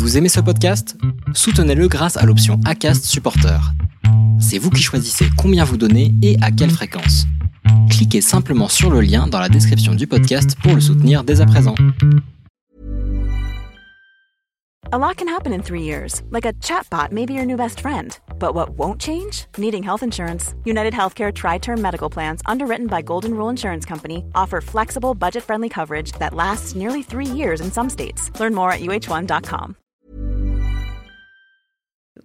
Vous aimez ce podcast? Soutenez-le grâce à l'option ACAST Supporter. C'est vous qui choisissez combien vous donnez et à quelle fréquence. Cliquez simplement sur le lien dans la description du podcast pour le soutenir dès à présent. A lot can happen in three years, like a chatbot may be your new best friend. But what won't change? Needing health insurance. United Healthcare Tri Term Medical Plans, underwritten by Golden Rule Insurance Company, offer flexible, budget friendly coverage that lasts nearly three years in some states. Learn more at uh1.com.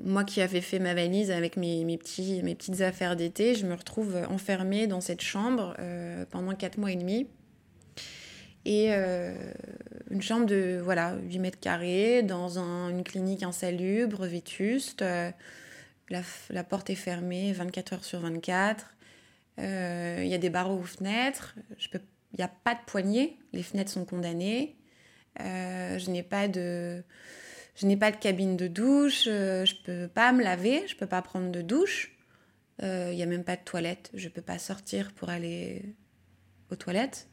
Moi qui avais fait ma valise avec mes, mes petits, mes petites affaires d'été, je me retrouve enfermée dans cette chambre euh, pendant 4 mois et demi. Et euh, une chambre de voilà, 8 mètres carrés dans un, une clinique insalubre, vétuste. Euh, la, la, porte est fermée 24 heures sur 24. Euh, il y a des barreaux aux fenêtres. Il n'y a pas de poignée. Les fenêtres sont condamnées. Euh, je n'ai pas de... Je n'ai pas de cabine de douche, euh, je peux pas me laver, je peux pas prendre de douche. Il euh, n'y a même pas de toilette, je peux pas sortir pour aller aux toilettes.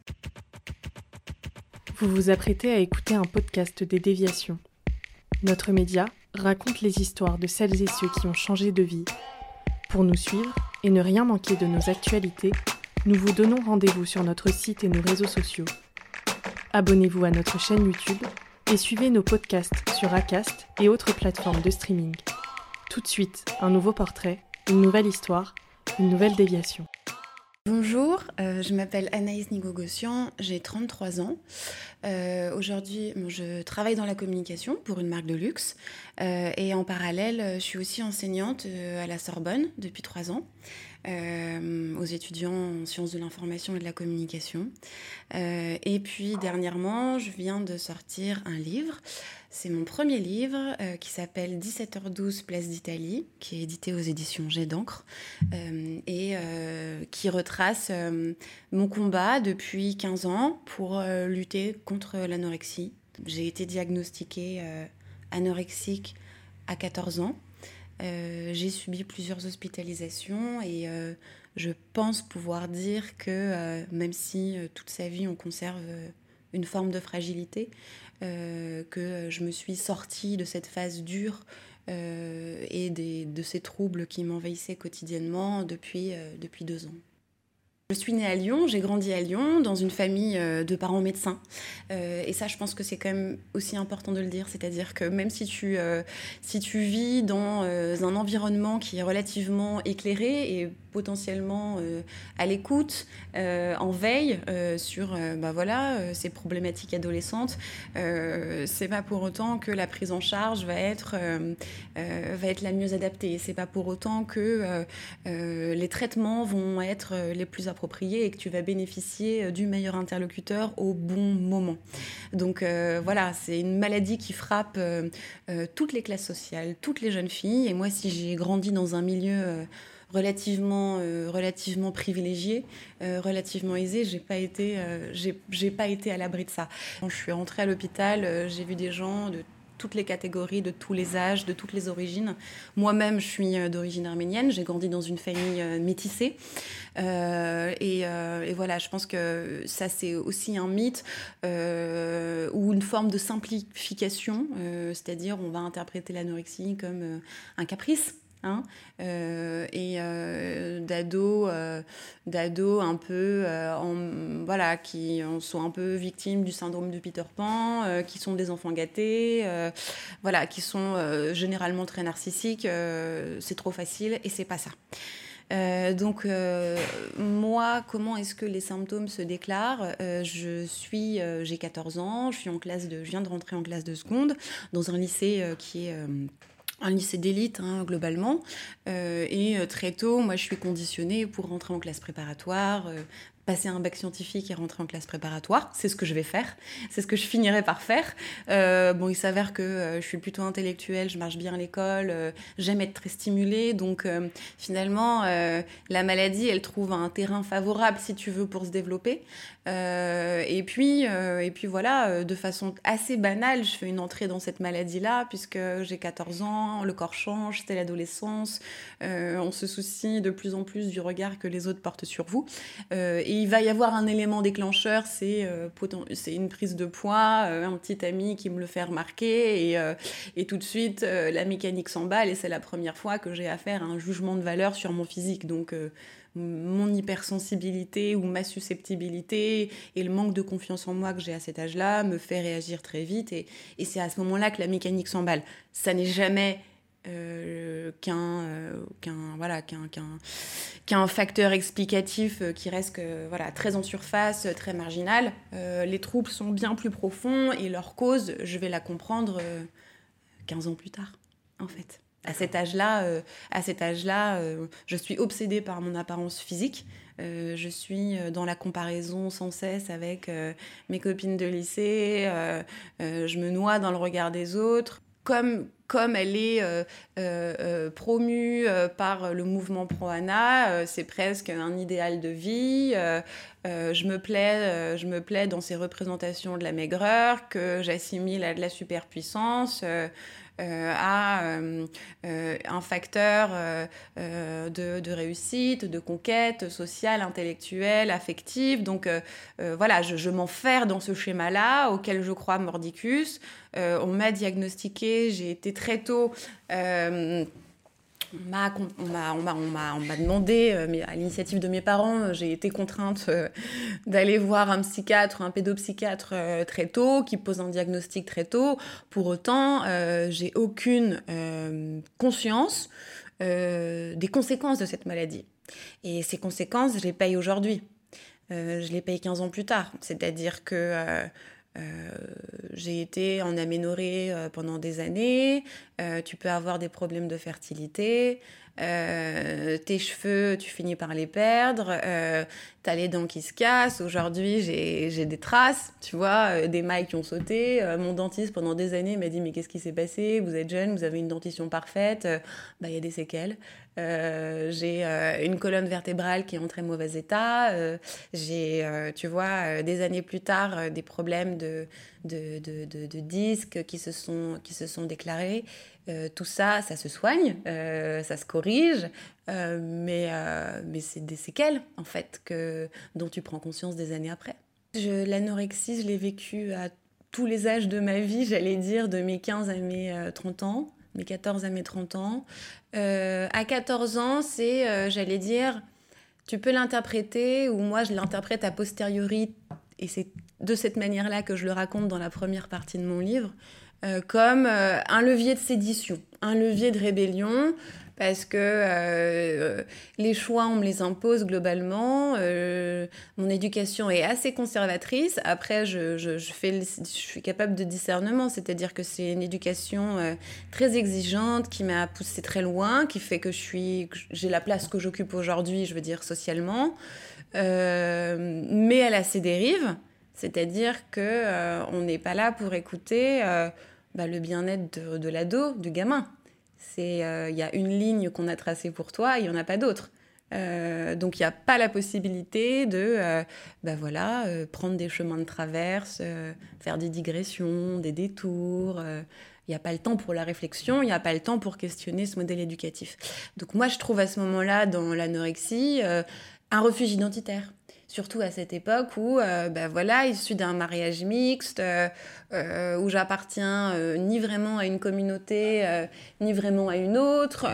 Vous vous apprêtez à écouter un podcast des déviations. Notre média raconte les histoires de celles et ceux qui ont changé de vie. Pour nous suivre et ne rien manquer de nos actualités, nous vous donnons rendez-vous sur notre site et nos réseaux sociaux. Abonnez-vous à notre chaîne YouTube et suivez nos podcasts sur Acast et autres plateformes de streaming. Tout de suite, un nouveau portrait, une nouvelle histoire, une nouvelle déviation. Bonjour, euh, je m'appelle Anaïs Nigogossian, j'ai 33 ans. Euh, Aujourd'hui, je travaille dans la communication pour une marque de luxe euh, et en parallèle, je suis aussi enseignante à la Sorbonne depuis 3 ans. Euh, aux étudiants en sciences de l'information et de la communication. Euh, et puis dernièrement, je viens de sortir un livre. C'est mon premier livre euh, qui s'appelle 17h12 Place d'Italie, qui est édité aux éditions Jet d'encre et qui retrace mon combat depuis 15 ans pour lutter contre l'anorexie. J'ai été diagnostiquée anorexique à 14 ans. Euh, j'ai subi plusieurs hospitalisations et euh, je pense pouvoir dire que euh, même si toute sa vie on conserve une forme de fragilité, que je me suis sortie de cette phase dure et de ces troubles qui m'envahissaient quotidiennement depuis, depuis deux ans. Je suis née à Lyon, j'ai grandi à Lyon dans une famille euh, de parents médecins. Euh, et ça, je pense que c'est quand même aussi important de le dire. C'est-à-dire que même si tu, euh, si tu vis dans un environnement qui est relativement éclairé et potentiellement euh, à l'écoute, euh, en veille euh, sur bah voilà, ces problématiques adolescentes, c'est pas pour autant que la prise en charge va être, va être la mieux adaptée. C'est pas pour autant que les traitements vont être les plus appropriés et que tu vas bénéficier du meilleur interlocuteur au bon moment. Donc voilà, c'est une maladie qui frappe toutes les classes sociales, toutes les jeunes filles. Et moi, si j'ai grandi dans un milieu relativement, euh, relativement privilégiée, euh, relativement aisée. J'ai pas été, euh, j'ai pas été à l'abri de ça. Quand je suis rentrée à l'hôpital, euh, j'ai vu des gens de toutes les catégories, de tous les âges, de toutes les origines. Moi-même, je suis euh, d'origine arménienne. J'ai grandi dans une famille euh, métissée. Et, voilà, je pense que ça, c'est aussi un mythe ou une forme de simplification. C'est-à-dire, on va interpréter l'anorexie comme un caprice Hein euh, et euh, d'ados euh, d'ados un peu euh, voilà qui sont un peu victimes du syndrome de Peter Pan qui sont des enfants gâtés voilà qui sont généralement très narcissiques c'est trop facile et c'est pas ça. Donc moi, comment est-ce que les symptômes se déclarent? Je suis, j'ai 14 ans, je suis en classe de, je viens de rentrer en classe de seconde dans un lycée qui est un lycée d'élite hein, globalement. Euh, et euh, très tôt, moi, je suis conditionnée pour rentrer en classe préparatoire, euh, passer un bac scientifique et rentrer en classe préparatoire. C'est ce que je vais faire. C'est ce que je finirai par faire. Euh, bon, il s'avère que euh, je suis plutôt intellectuelle, je marche bien à l'école, euh, j'aime être très stimulée. Donc, euh, finalement, la maladie, elle trouve un terrain favorable, si tu veux, pour se développer. Et puis, et puis voilà, de façon assez banale, je fais une entrée dans cette maladie-là, puisque j'ai 14 ans, le corps change, c'est l'adolescence, on se soucie de plus en plus du regard que les autres portent sur vous. et il va y avoir un élément déclencheur, c'est c'est une prise de poids, un petit ami qui me le fait remarquer, et, et tout de suite, la mécanique s'emballe, et c'est la première fois que j'ai affaire à un jugement de valeur sur mon physique. Donc, mon hypersensibilité ou ma susceptibilité et le manque de confiance en moi que j'ai à cet âge-là me fait réagir très vite et, c'est à ce moment-là que la mécanique s'emballe. Ça n'est jamais euh, qu'un euh, qu'un voilà qu'un qu'un facteur explicatif euh, qui reste voilà très en surface très marginal les troubles sont bien plus profonds et leur cause je vais la comprendre 15 ans plus tard en fait à cet âge-là, à cet âge-là, je suis obsédée par mon apparence physique. Je suis dans la comparaison sans cesse avec mes copines de lycée. je me noie dans le regard des autres. Comme, comme elle est promue par le mouvement pro-ANA, c'est presque un idéal de vie. je, me plais, je me plais dans ces représentations de la maigreur que j'assimile à de la superpuissance. Euh, à euh, euh, un facteur de, réussite, de conquête sociale, intellectuelle, affective. Donc voilà, je, je m'enferme dans ce schéma-là auquel je crois mordicus. on m'a diagnostiqué, j'ai été très tôt on m'a demandé, euh, mais à l'initiative de mes parents, euh, j'ai été contrainte euh, d'aller voir un psychiatre, un pédopsychiatre très tôt, qui pose un diagnostic très tôt. Pour autant, j'ai aucune conscience des conséquences de cette maladie. Et ces conséquences, je les paye aujourd'hui. je les paye 15 ans plus tard. C'est-à-dire que euh, j'ai été en aménorrhée euh, pendant des années. Euh, tu peux avoir des problèmes de fertilité. Tes cheveux, tu finis par les perdre. T'as les dents qui se cassent. Aujourd'hui, j'ai des traces, tu vois, des mailles qui ont sauté. mon dentiste, pendant des années, m'a dit Mais qu'est-ce qui s'est passé? Vous êtes jeune, vous avez une dentition parfaite. Bah, il y a des séquelles. Euh, j'ai euh, une colonne vertébrale qui est en très mauvais état. Euh, j'ai, tu vois, des années plus tard, des problèmes de, de, de, de, disques qui se sont, qui se sont déclarés. Tout ça, ça se soigne, ça se corrige, mais, mais c'est des séquelles, en fait, que, dont tu prends conscience des années après. L'anorexie, je l'ai vécue à tous les âges de ma vie, j'allais dire, de mes 15 à mes 30 ans mes 14 à mes 30 ans. Euh, à 14 ans, c'est, euh, j'allais dire, tu peux l'interpréter, ou moi je l'interprète a posteriori, et c'est de cette manière-là que je le raconte dans la première partie de mon livre, euh, comme un levier de sédition, un levier de rébellion, parce que euh, les choix, on me les impose globalement. Euh, mon éducation est assez conservatrice. Après, je, fais je suis capable de discernement, c'est-à-dire que c'est une éducation euh, très exigeante qui m'a poussée très loin, qui fait que je j'ai la place que j'occupe aujourd'hui, je veux dire socialement. mais elle a ses dérives, c'est-à-dire que on n'est pas là pour écouter bah, le bien-être de, de l'ado, du gamin. C'est euh, il y a une ligne qu'on a tracée pour toi, il n'y en a pas d'autre. Euh, donc il n'y a pas la possibilité de euh, bah voilà, prendre des chemins de traverse, faire des digressions, des détours. Il n'y a pas le temps pour la réflexion, il n'y a pas le temps pour questionner ce modèle éducatif. Donc moi je trouve à ce moment-là dans l'anorexie un refuge identitaire surtout à cette époque où, ben voilà, issu d'un mariage mixte, euh, où j'appartiens euh, ni vraiment à une communauté, euh, ni vraiment à une autre,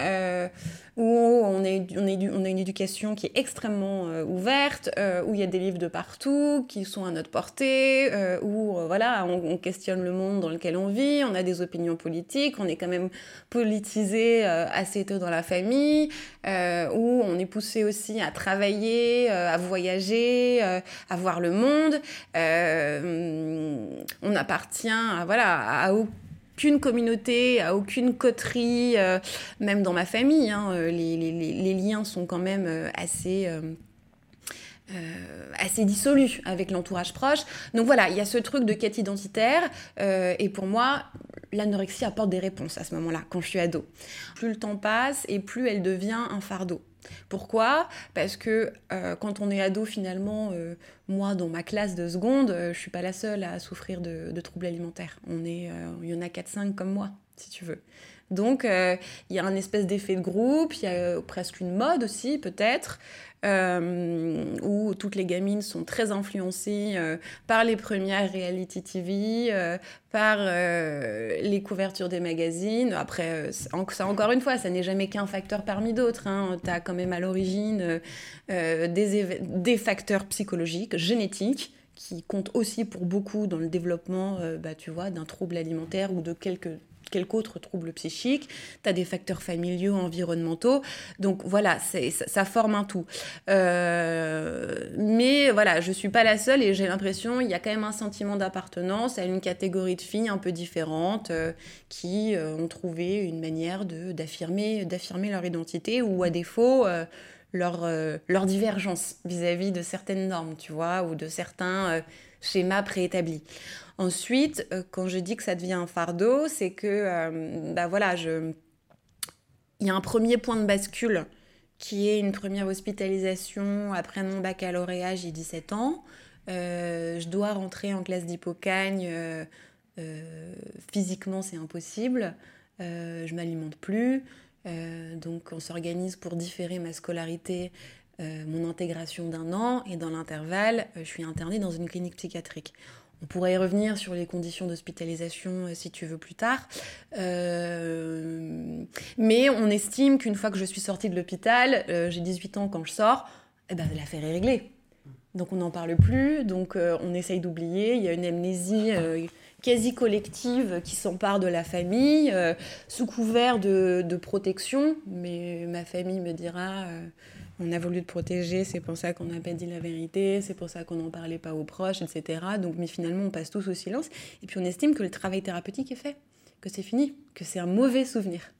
où on, est, on, est, on a une éducation qui est extrêmement ouverte, où il y a des livres de partout qui sont à notre portée, où voilà, on, questionne le monde dans lequel on vit, on a des opinions politiques, on est quand même politisé assez tôt dans la famille, où on est poussé aussi à travailler, à voyager, à voir le monde. on appartient à, voilà, à aucune communauté, à aucune coterie, euh, même dans ma famille. Hein, euh, les, liens sont quand même euh, assez... assez dissolus avec l'entourage proche. Donc voilà, il y a ce truc de quête identitaire. et pour moi, l'anorexie apporte des réponses à ce moment-là, quand je suis ado. Plus le temps passe et plus elle devient un fardeau. Pourquoi? Parce que euh, quand on est ado, finalement, euh, moi, dans ma classe de seconde, je euh, je suis pas la seule à souffrir de, troubles alimentaires. On est, il y en a 4-5 comme moi. si tu veux. Donc, euh, il y a un espèce d'effet de groupe, il y a euh, presque une mode aussi, peut-être, euh, où toutes les gamines sont très influencées par les premières reality TV, par les couvertures des magazines. Après, ça, encore une fois, ça n'est jamais qu'un facteur parmi d'autres. Hein. Tu as quand même à l'origine des, des facteurs psychologiques, génétiques, qui comptent aussi pour beaucoup dans le développement, bah, tu vois, d'un trouble alimentaire ou de quelques quelque autre trouble psychique, tu as des facteurs familiaux, environnementaux. Donc voilà, ça, forme un tout. Euh, mais voilà, je suis pas la seule et j'ai l'impression il y a quand même un sentiment d'appartenance à une catégorie de filles un peu différentes euh, qui euh, ont trouvé une manière d'affirmer leur identité ou à défaut leur, leur divergence vis-à-vis de certaines normes, tu vois, ou de certains schémas préétablis. Ensuite, euh, quand je dis que ça devient un fardeau, c'est que, euh, bah voilà, il y a un premier point de bascule qui est une première hospitalisation après mon baccalauréat, j'ai 17 ans. Euh, je dois rentrer en classe d'hypocagne. physiquement, c'est impossible. je m'alimente plus. donc, on s'organise pour différer ma scolarité, mon intégration d'un an. Et dans l'intervalle, je suis internée dans une clinique psychiatrique. On pourrait y revenir sur les conditions d'hospitalisation euh, si tu veux plus tard. Euh, mais on estime qu'une fois que je suis sortie de l'hôpital, euh, j'ai 18 ans quand je sors, eh ben, l'affaire est réglée. Donc on n'en parle plus, donc on essaye d'oublier. Il y a une amnésie quasi collective qui s'empare de la famille, sous couvert de, de, protection. Mais ma famille me dira on a voulu te protéger, c'est pour ça qu'on n'a pas dit la vérité, c'est pour ça qu'on n'en parlait pas aux proches, etc. Donc, mais finalement, on passe tous au silence. Et puis, on estime que le travail thérapeutique est fait, que c'est fini, que c'est un mauvais souvenir.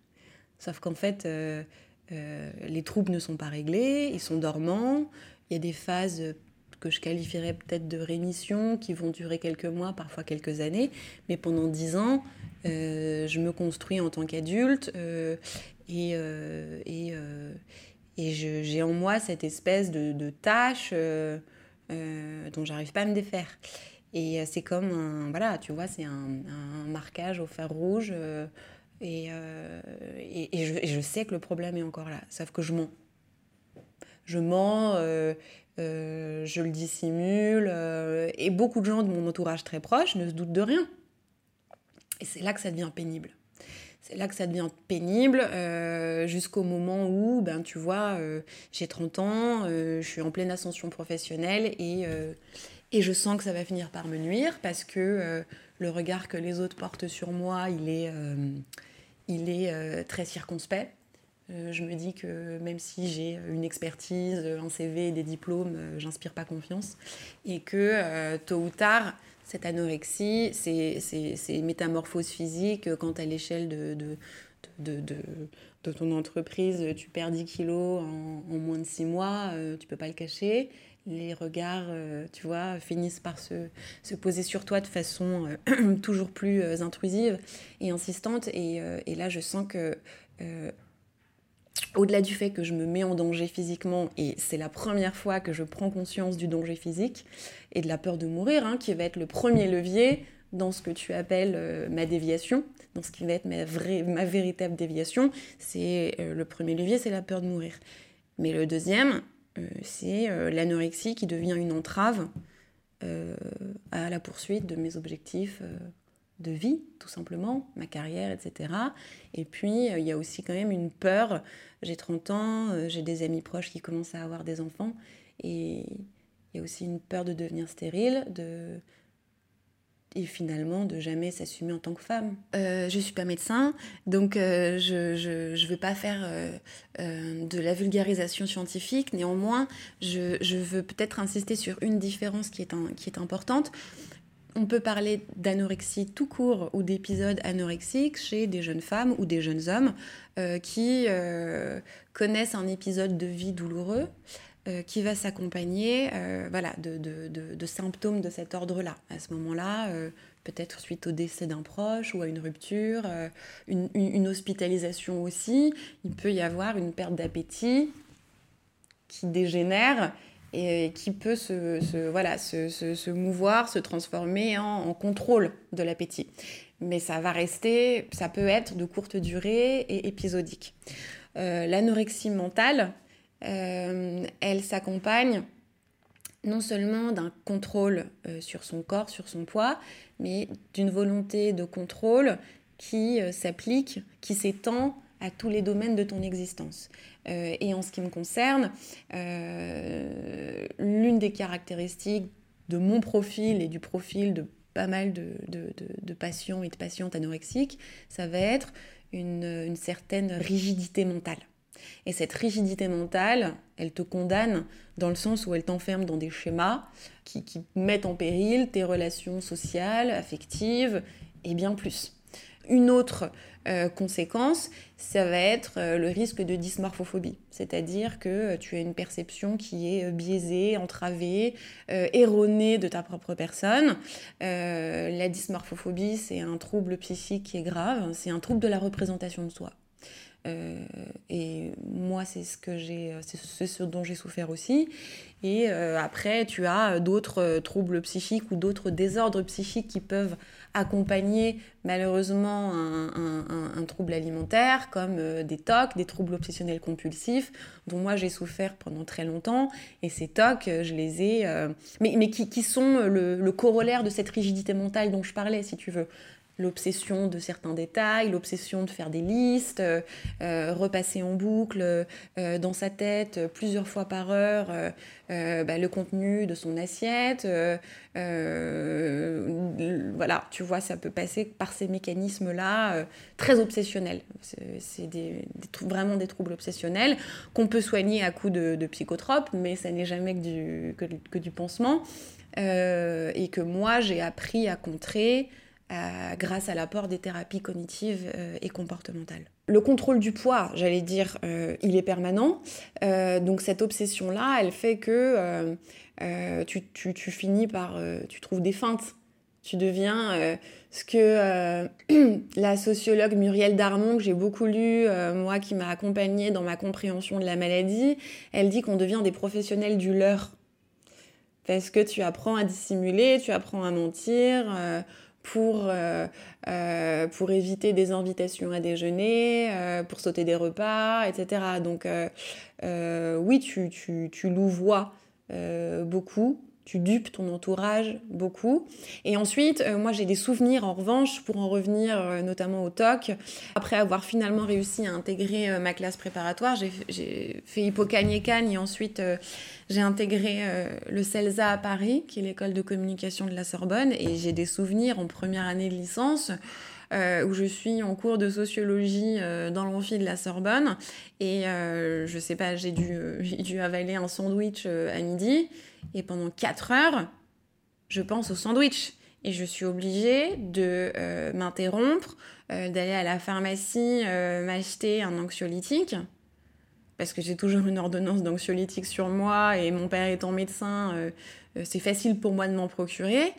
Sauf qu'en fait, euh, euh, les troubles ne sont pas réglés, ils sont dormants. Il y a des phases que je qualifierais peut-être de rémission qui vont durer quelques mois, parfois quelques années. Mais pendant dix ans, euh, je me construis en tant qu'adulte et, et et j'ai en moi cette espèce de, tâche euh, euh, dont j'arrive pas à me défaire. Et euh, c'est comme un, voilà, tu vois, c'est un, marquage au fer rouge. et, et, je, sais que le problème est encore là, sauf que je mens. Je mens, je le dissimule, et beaucoup de gens de mon entourage très proche ne se doutent de rien. Et c'est là que ça devient pénible. C'est là que ça devient pénible, euh, jusqu'au moment où, ben, tu vois, euh, j'ai 30 ans, euh, je suis en pleine ascension professionnelle et, et je sens que ça va finir par me nuire parce que le regard que les autres portent sur moi, il est, il est très circonspect. je me dis que même si j'ai une expertise, un CV des diplômes, j'inspire pas confiance. Et que tôt ou tard, cette anorexie, ces, métamorphoses physiques, quand à l'échelle de, de, de, ton entreprise, tu perds 10 kilos en, moins de 6 mois, euh, tu peux pas le cacher. Les regards, euh, tu vois, finissent par se, se, poser sur toi de façon euh, toujours plus intrusive et insistante. Et, là, je sens que au-delà du fait que je me mets en danger physiquement, et c'est la première fois que je prends conscience du danger physique et de la peur de mourir, hein, qui va être le premier levier dans ce que tu appelles euh, ma déviation, dans ce qui va être ma, vraie, ma véritable déviation, c'est euh, le premier levier, c'est la peur de mourir. Mais le deuxième, euh, c'est l'anorexie qui devient une entrave à la poursuite de mes objectifs de vie, tout simplement, ma carrière, etc. Et puis, euh, il y a aussi quand même une peur. J'ai 30 ans, euh, j'ai des amis proches qui commencent à avoir des enfants. Et il y a aussi une peur de devenir stérile, de... et finalement de jamais s'assumer en tant que femme. Euh, je ne suis pas médecin, donc je ne veux pas faire de la vulgarisation scientifique. Néanmoins, je, je veux peut-être insister sur une différence qui est, qui est importante. On peut parler d'anorexie tout court ou d'épisodes anorexiques chez des jeunes femmes ou des jeunes hommes euh, qui euh, connaissent un épisode de vie douloureux euh, qui va s'accompagner de, symptômes de cet ordre-là. À ce moment-là, peut-être suite au décès d'un proche ou à une rupture, une, hospitalisation aussi, il peut y avoir une perte d'appétit qui dégénère et qui peut se, voilà, se, se, mouvoir, se transformer en, contrôle de l'appétit. mais ça va rester, ça peut être de courte durée et épisodique. L'anorexie mentale, elle s'accompagne non seulement d'un contrôle sur son corps, sur son poids, mais d'une volonté de contrôle qui s'applique, qui s'étend à tous les domaines de ton existence. Euh, et en ce qui me concerne, euh, l'une des caractéristiques de mon profil et du profil de pas mal de, patients et de patientes anorexiques, ça va être une, certaine rigidité mentale. Et cette rigidité mentale, elle te condamne dans le sens où elle t'enferme dans des schémas qui mettent en péril tes relations sociales, affectives et bien plus. Une autre euh, conséquence, ça va être euh, le risque de dysmorphophobie, c'est-à-dire que euh, tu as une perception qui est biaisée, entravée, erronée de ta propre personne. la dysmorphophobie, c'est un trouble psychique qui est grave, c'est un trouble de la représentation de soi. Et moi, c'est ce dont j'ai souffert aussi. Et après, tu as d'autres troubles psychiques ou d'autres désordres psychiques qui peuvent accompagner malheureusement un, trouble alimentaire, comme des TOC, des troubles obsessionnels compulsifs, dont moi j'ai souffert pendant très longtemps. Et ces TOC, je les ai, mais, mais qui, sont le, le, corollaire de cette rigidité mentale dont je parlais, si tu veux l'obsession de certains détails, l'obsession de faire des listes, euh, euh, repasser en boucle euh, dans sa tête plusieurs fois par heure bah, le contenu de son assiette. voilà, tu vois, ça peut passer par ces mécanismes-là très obsessionnels. C'est vraiment des troubles obsessionnels qu'on peut soigner à coup de, psychotropes, mais ça n'est jamais que du, que du pansement. et que moi, j'ai appris à contrer euh, grâce à l'apport des thérapies cognitives euh, et comportementales. Le contrôle du poids, j'allais dire, euh, il est permanent. donc cette obsession-là, elle fait que tu, finis par... tu trouves des feintes. Tu deviens ce que la sociologue Muriel Darmon, que j'ai beaucoup lu, moi qui m'a accompagnée dans ma compréhension de la maladie, elle dit qu'on devient des professionnels du leurre. Parce que tu apprends à dissimuler, tu apprends à mentir pour, euh, euh, pour éviter des invitations à déjeuner, euh, pour sauter des repas, etc. Donc oui, tu, tu, tu louvoies beaucoup, tu dupes ton entourage beaucoup. Et ensuite, moi j'ai des souvenirs en revanche, pour en revenir notamment au TOC. Après avoir finalement réussi à intégrer ma classe préparatoire, j'ai fait Hippocagné-Cagne et ensuite j'ai intégré euh, le CELSA à Paris, qui est l'école de communication de la Sorbonne, et j'ai des souvenirs en première année de licence. Euh, où je suis en cours de sociologie euh, dans l'amphi de la Sorbonne. Et je sais pas, j'ai dû, dû avaler un sandwich à midi. Et pendant 4 heures, je pense au sandwich. Et je suis obligée de m'interrompre, d'aller à la pharmacie m'acheter un anxiolytique. Parce que j'ai toujours une ordonnance d'anxiolytique sur moi et mon père étant médecin, euh, euh, c'est facile pour moi de m'en procurer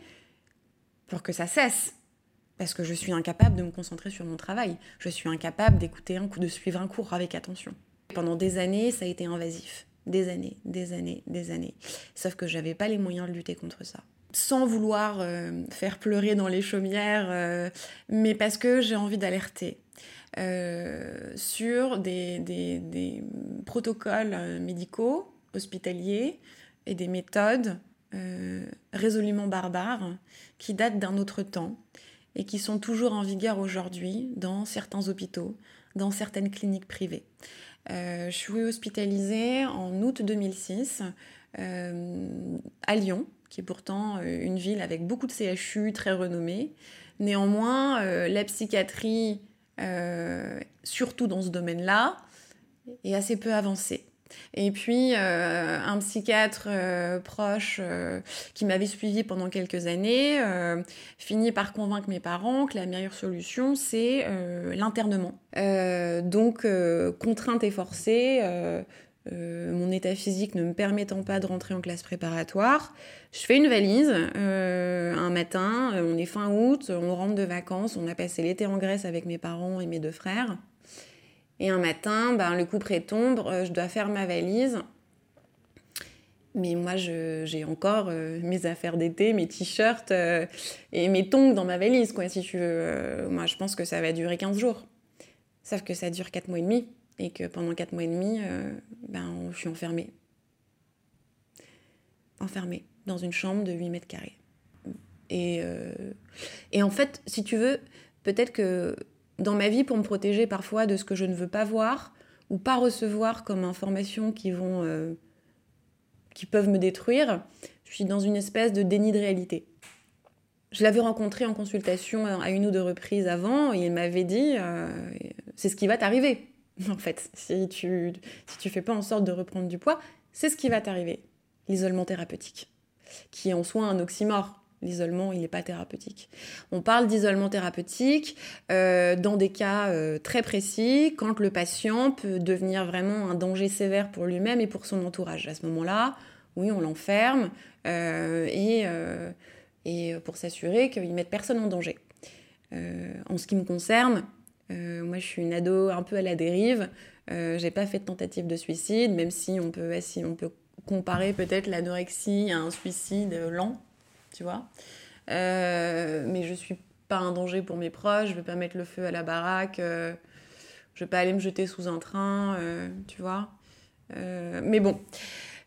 pour que ça cesse. Parce que je suis incapable de me concentrer sur mon travail. Je suis incapable d'écouter un coup, de suivre un cours avec attention. Pendant des années, ça a été invasif. Des années, des années, des années. Sauf que j'avais pas les moyens de lutter contre ça sans vouloir euh, faire pleurer dans les chaumières, mais parce que j'ai envie d'alerter. Euh, sur des, protocoles euh, médicaux, hospitaliers et des méthodes euh, résolument barbares qui datent d'un autre temps et qui sont toujours en vigueur aujourd'hui dans certains hôpitaux, dans certaines cliniques privées. je suis hospitalisée en août 2006 à Lyon, qui est pourtant une ville avec beaucoup de CHU très renommés. Néanmoins, la psychiatrie euh, surtout dans ce domaine-là, est assez peu avancé. Et puis, euh, un psychiatre euh, proche qui m'avait suivi pendant quelques années finit par convaincre mes parents que la meilleure solution, c'est l'internement. donc, contrainte et forcée, euh, mon état physique ne me permettant pas de rentrer en classe préparatoire, je fais une valise euh, un matin, euh, on est fin août, on rentre de vacances, on a passé l'été en Grèce avec mes parents et mes deux frères. Et un matin, ben, le coup tombe, je dois faire ma valise. Mais moi, j'ai encore euh, mes affaires d'été, mes t-shirts euh, et mes tongs dans ma valise, quoi, si tu veux. Euh, moi, je pense que ça va durer 15 jours. Sauf que ça dure 4 mois et demi. Et que pendant 4 mois et demi, ben, je suis enfermée. Enfermée dans une chambre de 8 mètres carrés. Et, et en fait, si tu veux, peut-être que dans ma vie, pour me protéger parfois de ce que je ne veux pas voir ou pas recevoir comme informations qui vont qui peuvent me détruire, je suis dans une espèce de déni de réalité. Je l'avais rencontré en consultation à une ou deux reprises avant et il m'avait dit euh, c'est ce qui va t'arriver. En fait, si tu si tu fais pas en sorte de reprendre du poids, c'est ce qui va t'arriver. L'isolement thérapeutique, qui est en soi un oxymore. L'isolement, il n'est pas thérapeutique. On parle d'isolement thérapeutique euh, dans des cas euh, très précis, quand le patient peut devenir vraiment un danger sévère pour lui-même et pour son entourage. À ce moment-là, oui, on l'enferme euh, et, et, pour s'assurer qu'il ne mette personne en danger. en ce qui me concerne, moi je suis une ado un peu à la dérive. J'ai pas fait de tentative de suicide, même si on peut, si on peut comparer peut-être l'anorexie à un suicide lent tu vois. Euh, mais je suis pas un danger pour mes proches, je vais pas mettre le feu à la baraque, euh, je vais pas aller me jeter sous un train, euh, tu vois. mais bon,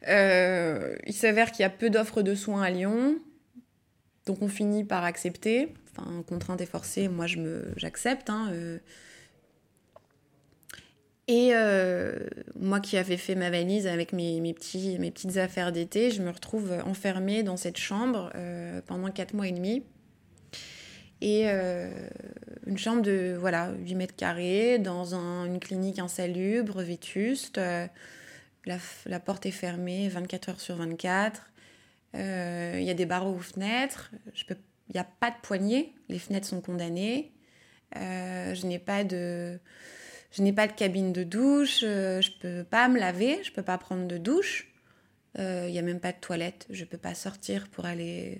il s'avère qu'il y a peu d'offres de soins à Lyon, donc on finit par accepter. Enfin, contrainte et forcée, moi j'accepte. Hein, et euh, moi qui avais fait ma valise avec mes, mes, petits, mes petites affaires d'été, je me retrouve enfermée dans cette chambre euh, pendant 4 mois et demi. Et euh, une chambre de voilà, 8 mètres carrés, dans un, une clinique insalubre, vétuste. La, la, porte est fermée 24 heures sur 24. Il y a des barreaux aux fenêtres. Il n'y a pas de poignée. Les fenêtres sont condamnées. je n'ai pas de je n'ai pas de cabine de douche, euh, je peux pas me laver, je peux pas prendre de douche. Il euh, n'y a même pas de toilette, je peux pas sortir pour aller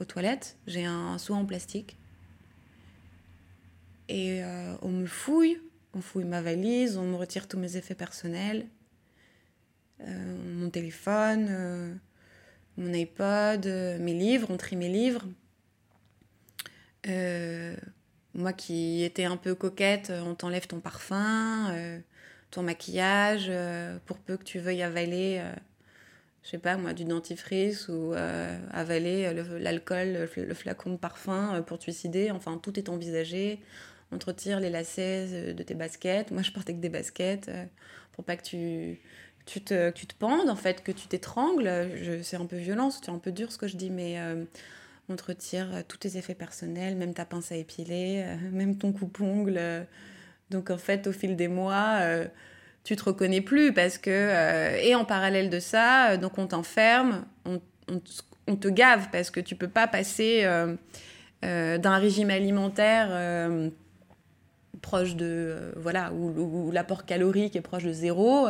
aux toilettes. J'ai un seau en plastique. Et euh, on me fouille, on fouille ma valise, on me retire tous mes effets personnels, mon téléphone, mon iPod, mes livres, on trie mes livres. Moi qui étais un peu coquette, euh, on t'enlève ton parfum, euh, ton maquillage, euh, pour peu que tu veuilles avaler, je sais pas moi, du dentifrice ou avaler l'alcool, le, flacon de parfum pour suicider. Enfin, tout est envisagé. On retire les lacets de tes baskets. Moi, je portais que des baskets pour pas que tu, tu, te, tu te pendes, en fait, que tu t'étrangles. C'est un peu violent, c'est un peu dur ce que je dis, mais on te retire euh, tous tes effets personnels, même ta pince à épiler, euh, même ton coupe-ongle. Donc en fait, au fil des mois, euh, tu te reconnais plus parce que... et en parallèle de ça, donc on t'enferme, on, te gave parce que tu peux pas passer d'un régime alimentaire proche de... voilà, où, l'apport calorique est proche de zéro,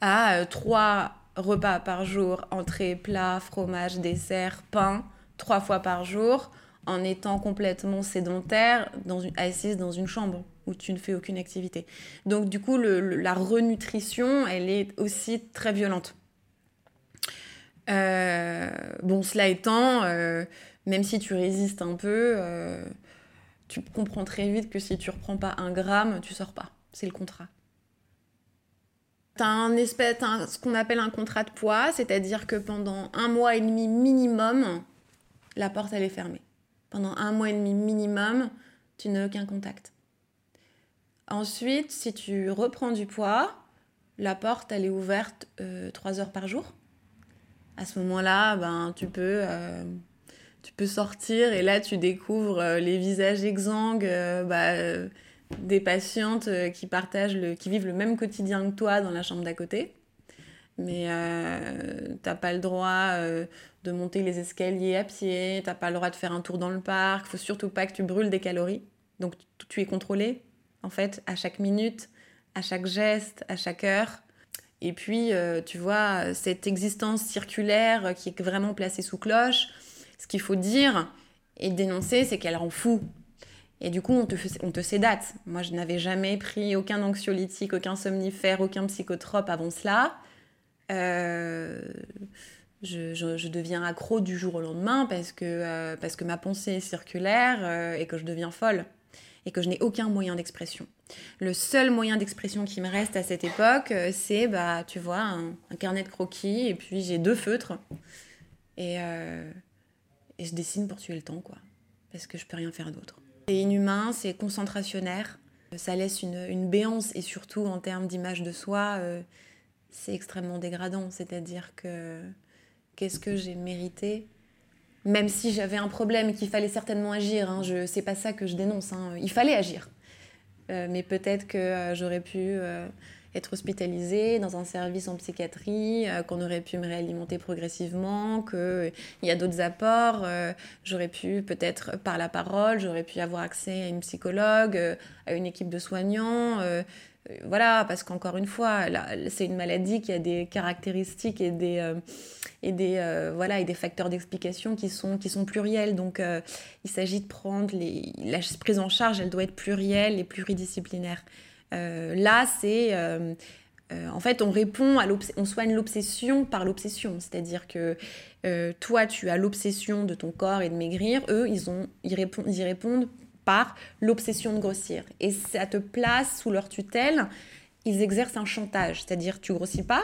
à trois repas par jour, entrée, plat, fromage, dessert, pain trois fois par jour en étant complètement sédentaire, dans assise dans une chambre où tu ne fais aucune activité. Donc du coup, la renutrition, elle est aussi très violente. Euh, bon, cela étant, euh, même si tu résistes un peu, euh, tu comprends très vite que si tu reprends pas un gramme, tu sors pas. C'est le contrat. Tu as un espèce, ce qu'on appelle un contrat de poids, c'est-à-dire que pendant un mois et demi minimum, la porte elle est fermée. Pendant un mois et demi minimum, tu n'as aucun contact. Ensuite, si tu reprends du poids, la porte elle est ouverte euh, trois heures par jour. À ce moment-là, ben, tu, peux, euh, tu peux sortir et là tu découvres euh, les visages exsangues bah, des patientes qui partagent, le, qui vivent le même quotidien que toi dans la chambre d'à côté mais euh, t'as pas le droit euh, de monter les escaliers à pied, t'as pas le droit de faire un tour dans le parc, faut surtout pas que tu brûles des calories. Donc tu es contrôlé, en fait, à chaque minute, à chaque geste, à chaque heure. Et puis, euh, tu vois, cette existence circulaire qui est vraiment placée sous cloche, ce qu'il faut dire et dénoncer, c'est qu'elle rend fou. Et du coup, on te, on te sédate. Moi, je n'avais jamais pris aucun anxiolytique, aucun somnifère, aucun psychotrope avant cela je, deviens accro du jour au lendemain parce que, parce que ma pensée est circulaire et que je deviens folle et que je n'ai aucun moyen d'expression. Le seul moyen d'expression qui me reste à cette époque, euh, c'est, bah, tu vois, un, carnet de croquis et puis j'ai deux feutres. Et, euh, et je dessine pour tuer le temps, quoi. Parce que je peux rien faire d'autre. C'est inhumain, c'est concentrationnaire. Ça laisse une, une, béance et surtout en termes d'image de soi, euh, c'est extrêmement dégradant. C'est-à-dire que qu'est-ce que j'ai mérité même si j'avais un problème qu'il fallait certainement agir. Hein, je c'est pas ça que je dénonce. Hein. Il fallait agir, euh, mais peut-être que euh, j'aurais pu euh, être hospitalisée dans un service en psychiatrie, qu'on aurait pu me réalimenter progressivement, qu'il y a d'autres apports. j'aurais pu peut-être par la parole, j'aurais pu avoir accès à une psychologue, à une équipe de soignants voilà, parce qu'encore une fois, c'est une maladie qui a des caractéristiques et des, euh, et des, euh, voilà, et des facteurs d'explication qui sont, qui sont pluriels. Donc, euh, il s'agit de prendre les, la prise en charge, elle doit être plurielle et pluridisciplinaire. là, c'est en fait, on répond à on soigne l'obsession par l'obsession, c'est-à-dire que toi, tu as l'obsession de ton corps et de maigrir, eux, ils ont, ils ils répondent par l'obsession de grossir. Et ça te place sous leur tutelle. Ils exercent un chantage, c'est-à-dire tu grossis pas,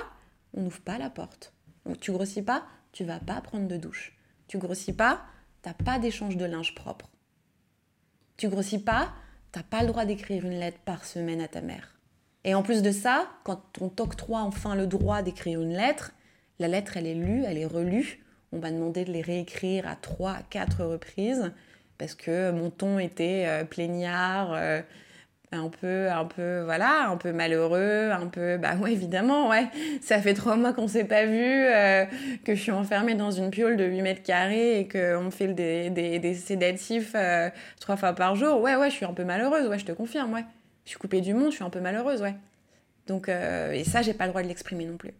on n'ouvre pas la porte. Donc tu grossis pas, tu vas pas prendre de douche. Tu grossis pas, t'as pas d'échange de linge propre. Tu grossis pas, t'as pas le droit d'écrire une lettre par semaine à ta mère. Et en plus de ça, quand on t'octroie enfin le droit d'écrire une lettre, la lettre elle est lue, elle est relue. On va demander de les réécrire à trois, à quatre reprises parce que mon ton était euh, plaignard, euh, un peu, un peu, voilà, un peu malheureux, un peu, bah ouais, évidemment, ouais. Ça fait trois mois qu'on s'est pas vu, euh, que je suis enfermée dans une piole de 8 mètres carrés et qu'on me fait des, des, sédatifs trois fois par jour. Ouais, ouais, je suis un peu malheureuse, ouais, je te confirme, ouais. Je suis coupée du monde, je suis un peu malheureuse, ouais. Donc, et ça, j'ai pas le droit de l'exprimer non plus.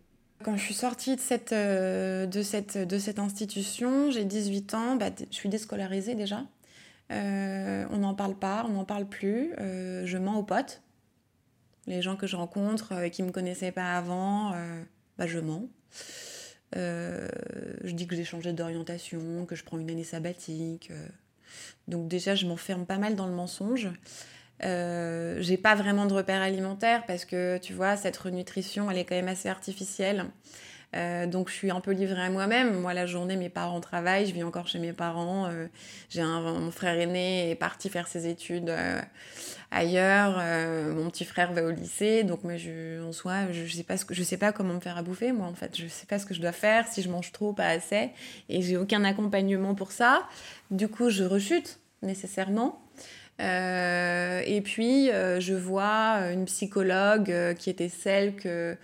Quand je suis sortie de cette, de cette, de cette institution, j'ai 18 ans, bah, je suis déscolarisée déjà. Euh, on n'en parle pas, on n'en parle plus. Euh, je mens aux potes. Les gens que je rencontre euh, qui ne me connaissaient pas avant, bah, je mens. je dis que j'ai changé d'orientation, que je prends une année sabbatique. Donc déjà, je m'enferme pas mal dans le mensonge. j'ai pas vraiment de repères alimentaires parce que tu vois, cette renutrition, elle est quand même assez artificielle. Euh, donc je suis un peu livrée à moi-même. Moi, la journée, mes parents travaillent, je vis encore chez mes parents. Euh, j'ai mon frère aîné est parti faire ses études euh, ailleurs. mon petit frère va au lycée, donc moi, je, en soi, je, je sais pas comment me faire à bouffer. Moi, en fait, je sais pas ce que je dois faire si je mange trop, pas assez, et j'ai aucun accompagnement pour ça. Du coup, je rechute nécessairement. et puis, je vois une psychologue qui était celle que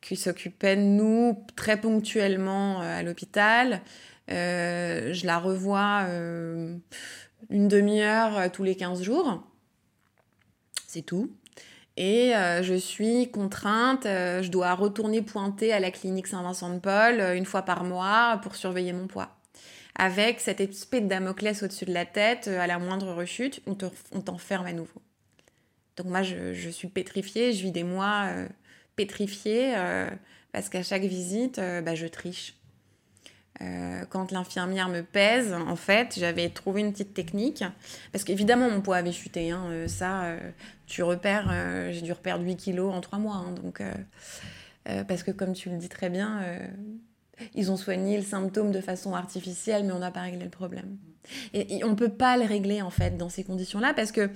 qui s'occupait de nous très ponctuellement euh, à l'hôpital. Euh, je la revois euh, une demi-heure tous les 15 jours. C'est tout. Et je suis contrainte, je dois retourner pointer à la clinique Saint-Vincent-de-Paul une fois par mois pour surveiller mon poids. Avec cette espèce de Damoclès au-dessus de la tête, à la moindre rechute, on t'enferme à nouveau. Donc moi, je, je, suis pétrifiée, je vis des mois pétrifiée euh, parce qu'à chaque visite, euh, bah, je triche. Euh, quand l'infirmière me pèse, en fait, j'avais trouvé une petite technique. Parce qu'évidemment, mon poids avait chuté. Hein, ça, tu repères, j'ai dû reperdre 8 kilos en 3 mois. Hein, donc, parce que, comme tu le dis très bien, ils ont soigné le symptôme de façon artificielle, mais on n'a pas réglé le problème. Et, on ne peut pas le régler, en fait, dans ces conditions-là, parce que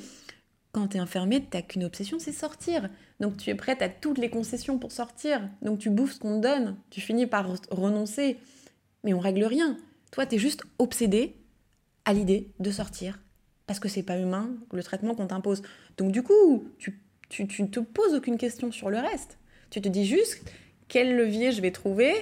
quand tu es enfermé, tu qu'une obsession, c'est sortir. Donc tu es prête à toutes les concessions pour sortir. Donc tu bouffes ce qu'on te donne. Tu finis par renoncer. Mais on règle rien. Toi, tu es juste obsédé à l'idée de sortir. Parce que c'est pas humain le traitement qu'on t'impose. Donc du coup, tu, tu, tu ne te poses aucune question sur le reste. Tu te dis juste quel levier je vais trouver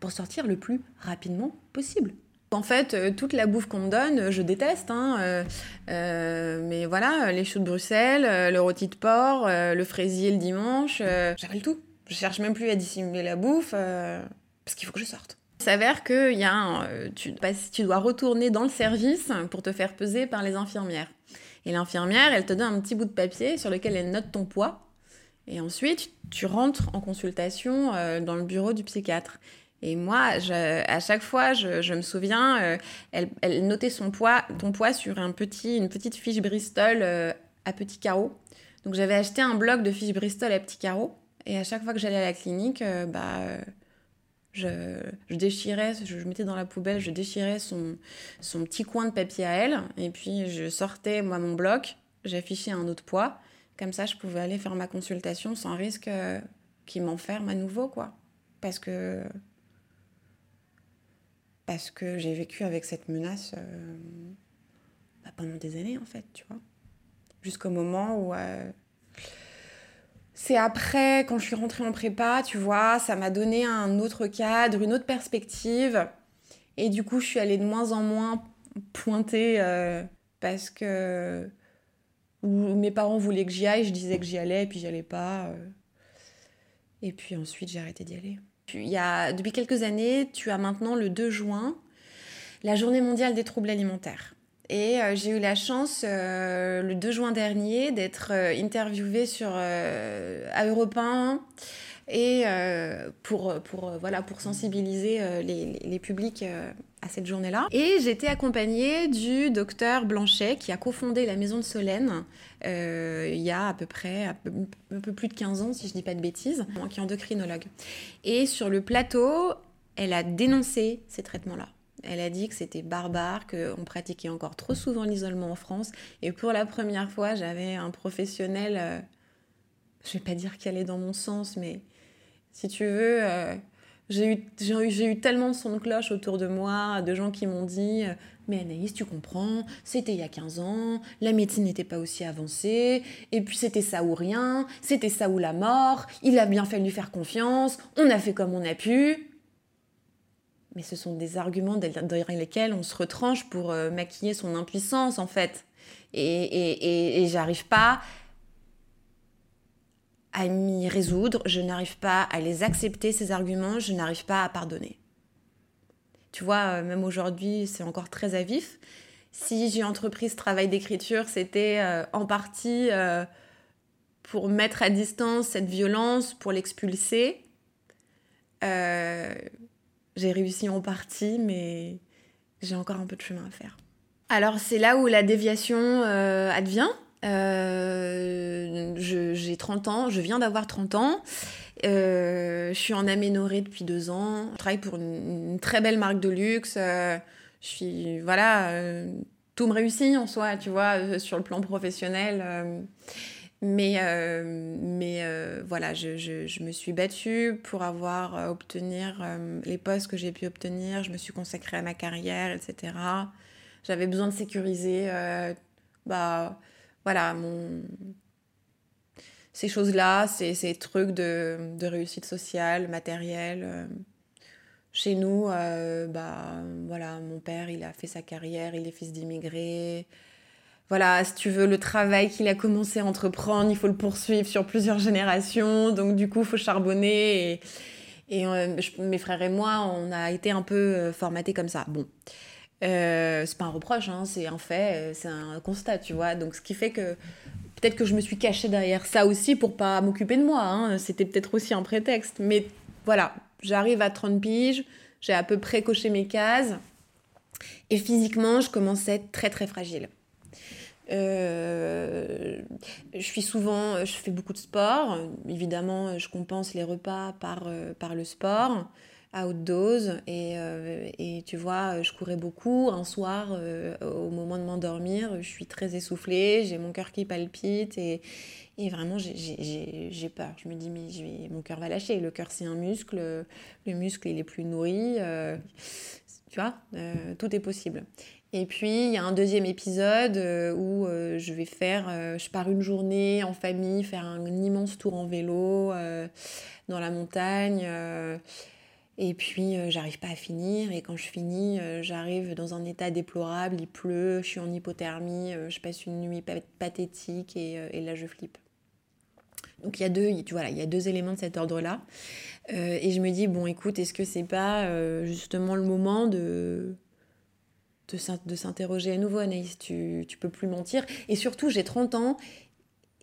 pour sortir le plus rapidement possible. En fait, euh, toute la bouffe qu'on me donne, je déteste. Hein, euh, euh, mais voilà, les choux de Bruxelles, le rôti de porc, le fraisier le dimanche, j'avale tout. Je cherche même plus à dissimuler la bouffe parce qu'il faut que je sorte. Il s'avère que y a tu, tu dois retourner dans le service pour te faire peser par les infirmières. Et l'infirmière, elle te donne un petit bout de papier sur lequel elle note ton poids Et ensuite, tu rentres en consultation euh, dans le bureau du psychiatre. Et moi, à chaque fois, je, me souviens, euh, elle, notait son poids, ton poids sur une petite fiche Bristol euh, à petits carreaux. Donc j'avais acheté un bloc de fiches Bristol à petits carreaux. Et à chaque fois que j'allais à la clinique, bah, je, déchirais, je, mettais dans la poubelle, je déchirais son, petit coin de papier à elle. Et puis je sortais, moi, mon bloc, j'affichais un autre poids. Comme ça, je pouvais aller faire ma consultation sans risque euh, qu'il m'enferme à nouveau, quoi. Parce que. Parce que j'ai vécu avec cette menace euh, bah, pendant des années, en fait, tu vois. Jusqu'au moment où. Euh, c'est après, quand je suis rentrée en prépa, tu vois, ça m'a donné un autre cadre, une autre perspective. Et du coup, je suis allée de moins en moins pointer parce que mes parents voulaient que j'y aille, je disais que j'y allais, et puis j'y allais pas. Euh. Et puis ensuite, j'ai arrêté d'y aller. Il y a, depuis quelques années, tu as maintenant le 2 juin, la journée mondiale des troubles alimentaires. Et euh, j'ai eu la chance, euh, le 2 juin dernier, d'être interviewée sur, à Europe 1 et pour, pour, voilà, pour sensibiliser les, les publics à cette journée-là. Et j'étais accompagnée du docteur Blanchet qui a cofondé la Maison de Solène euh, il y a à peu près un peu, plus de 15 ans, si je ne dis pas de bêtises, qui est endocrinologue. Et sur le plateau, elle a dénoncé ces traitements-là. Elle a dit que c'était barbare, qu'on pratiquait encore trop souvent l'isolement en France. Et pour la première fois, j'avais un professionnel, euh, je ne vais pas dire qu'elle est dans mon sens, mais si tu veux... Euh, j'ai eu, tellement de sons de cloche autour de moi, de gens qui m'ont dit Mais Anaïs, tu comprends, c'était il y a 15 ans, la médecine n'était pas aussi avancée, et puis c'était ça ou rien, c'était ça ou la mort, il a bien fallu faire confiance, on a fait comme on a pu. Mais ce sont des arguments derrière lesquels on se retranche pour euh, maquiller son impuissance, en fait. Et, et j'arrive pas à m'y résoudre, je n'arrive pas à les accepter, ces arguments, je n'arrive pas à pardonner. Tu vois, euh, même aujourd'hui, c'est encore très à vif. Si j'ai entrepris ce travail d'écriture, c'était euh, en partie euh, pour mettre à distance cette violence, pour l'expulser. j'ai réussi en partie, mais j'ai encore un peu de chemin à faire. Alors c'est là où la déviation advient. Euh, j'ai 30 ans, je viens d'avoir 30 ans. Euh, je suis en aménorée depuis deux ans. Je travaille pour une, très belle marque de luxe. Euh, je suis, voilà, tout me réussit en soi, tu vois, sur le plan professionnel. mais, mais voilà, je, je, je, me suis battue pour avoir, obtenir les postes que j'ai pu obtenir. Je me suis consacrée à ma carrière, etc. J'avais besoin de sécuriser, bah, voilà, mon... ces choses-là, ces, ces trucs de, de, réussite sociale, matérielle. Euh, chez nous, euh, bah, voilà, mon père, il a fait sa carrière, il est fils d'immigrés. Voilà, si tu veux, le travail qu'il a commencé à entreprendre, il faut le poursuivre sur plusieurs générations. Donc, du coup, il faut charbonner. Et, et euh, mes frères et moi, on a été un peu formatés comme ça. Bon. Euh, c'est pas un reproche, hein, c'est un fait, euh, c'est un constat, tu vois. Donc, ce qui fait que peut-être que je me suis cachée derrière ça aussi pour pas m'occuper de moi. Hein. C'était peut-être aussi un prétexte. Mais voilà, j'arrive à 30 piges, j'ai à peu près coché mes cases. Et physiquement, je commençais très très fragile. Euh, je suis souvent, je fais beaucoup de sport. Évidemment, je compense les repas par, par le sport à haute dose. Et, euh, et, tu vois, je courais beaucoup. Un soir, euh, au moment de m'endormir, je suis très essoufflée, j'ai mon cœur qui palpite et, et vraiment, j'ai peur. Je me dis, mais mon cœur va lâcher. Le cœur, c'est un muscle. Le muscle, il est plus nourri. Euh, tu vois, tout est possible. Et puis, il y a un deuxième épisode où je vais faire, je pars une journée en famille, faire un immense tour en vélo dans la montagne. Et puis, euh, j'arrive pas à finir. Et quand je finis, euh, j'arrive dans un état déplorable. Il pleut, je suis en hypothermie, euh, je passe une nuit pathétique et, là, je flippe. Donc, il y, a deux, y a deux éléments de cet ordre-là. et je me dis, bon, écoute, est-ce que c'est pas justement le moment de, de s'interroger à nouveau, Anaïs? Tu, tu peux plus mentir. Et surtout, j'ai 30 ans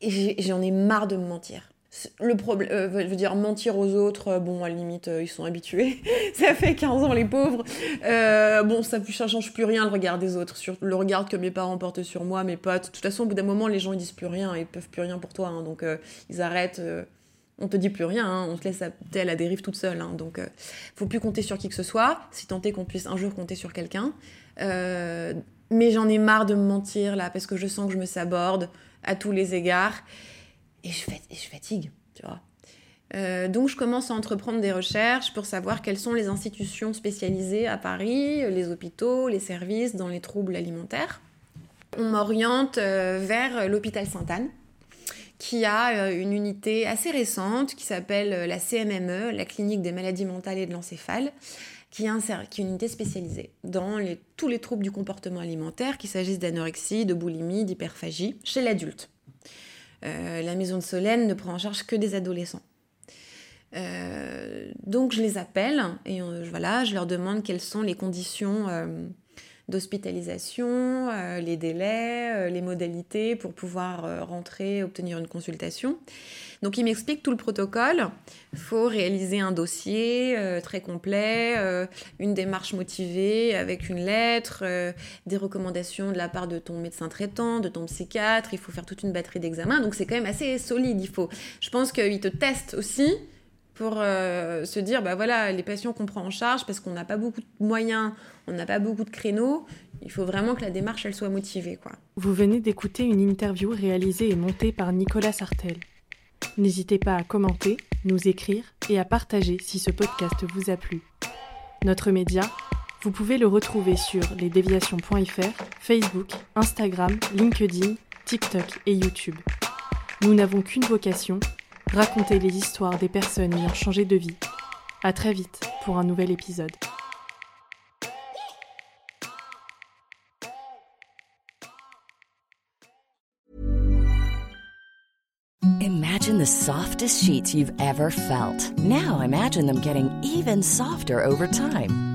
et j'en ai marre de me mentir le problème, euh, veux dire, mentir aux autres, euh, bon, à la limite, euh, ils sont habitués. ça fait 15 ans, les pauvres. bon, ça ne change plus rien, le regard des autres. Sur, le regard que mes parents portent sur moi, mes potes. De toute façon, au bout d'un moment, les gens, ils disent plus rien. Ils peuvent plus rien pour toi. Hein, donc, ils arrêtent. on te dit plus rien. Hein, on te laisse à, à la dérive toute seule. Hein, donc, faut plus compter sur qui que ce soit. Si tant est qu'on puisse un jour compter sur quelqu'un. mais j'en ai marre de me mentir, là, parce que je sens que je me saborde à tous les égards et je, fatigue, tu vois. Euh, donc je commence à entreprendre des recherches pour savoir quelles sont les institutions spécialisées à Paris, les hôpitaux, les services dans les troubles alimentaires. On m'oriente euh, vers l'hôpital Sainte-Anne, qui a euh, une unité assez récente qui s'appelle la CMME, la clinique des maladies mentales et de l'encéphale, qui, est une unité spécialisée dans tous les troubles du comportement alimentaire, qu'il s'agisse d'anorexie, de boulimie, d'hyperphagie, chez l'adulte. Euh, la maison de Solène ne prend en charge que des adolescents. Euh, donc je les appelle et euh, je leur demande quelles sont les conditions d'hospitalisation, les délais, les modalités pour pouvoir rentrer, obtenir une consultation. Donc il m'explique tout le protocole. Il faut réaliser un dossier euh, très complet, euh, une démarche motivée avec une lettre, euh, des recommandations de la part de ton médecin traitant, de ton psychiatre. Il faut faire toute une batterie d'examens. Donc c'est quand même assez solide. Il faut. Je pense qu'il te teste aussi pour se dire, bah voilà, les patients qu'on prend en charge, parce qu'on n'a pas beaucoup de moyens, on n'a pas beaucoup de créneaux, il faut vraiment que la démarche, elle soit motivée. Quoi. Vous venez d'écouter une interview réalisée et montée par Nicolas Sartel. N'hésitez pas à commenter, nous écrire et à partager si ce podcast vous a plu. Notre média, vous pouvez le retrouver sur lesdéviations.fr, Facebook, Instagram, LinkedIn, TikTok et YouTube. Nous n'avons qu'une vocation, raconter les histoires des personnes ayant changé de vie. À très vite pour un nouvel épisode. Imagine the softest sheets you've ever felt. Now imagine them getting even softer over time.